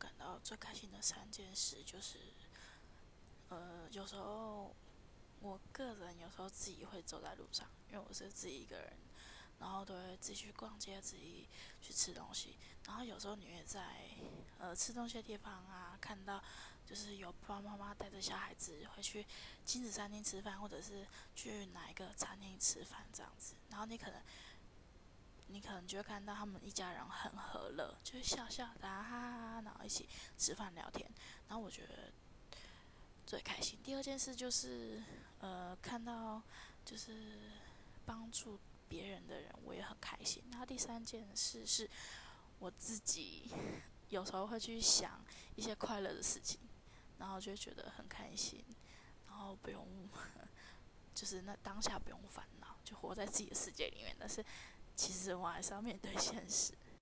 感到最开心的三件事，就是，呃，有时候我个人有时候自己会走在路上，因为我是自己一个人，然后都会自己去逛街，自己去吃东西。然后有时候你也在呃吃东西的地方啊，看到就是有爸爸妈妈带着小孩子会去亲子餐厅吃饭，或者是去哪一个餐厅吃饭这样子，然后你可能。你可能就会看到他们一家人很和乐，就是笑笑的哈哈，然一起吃饭聊天。然后我觉得最开心。第二件事就是，呃，看到就是帮助别人的人，我也很开心。然后第三件事是，我自己有时候会去想一些快乐的事情，然后就觉得很开心，然后不用，就是那当下不用烦恼，就活在自己的世界里面。但是。其实我还是要面对现实，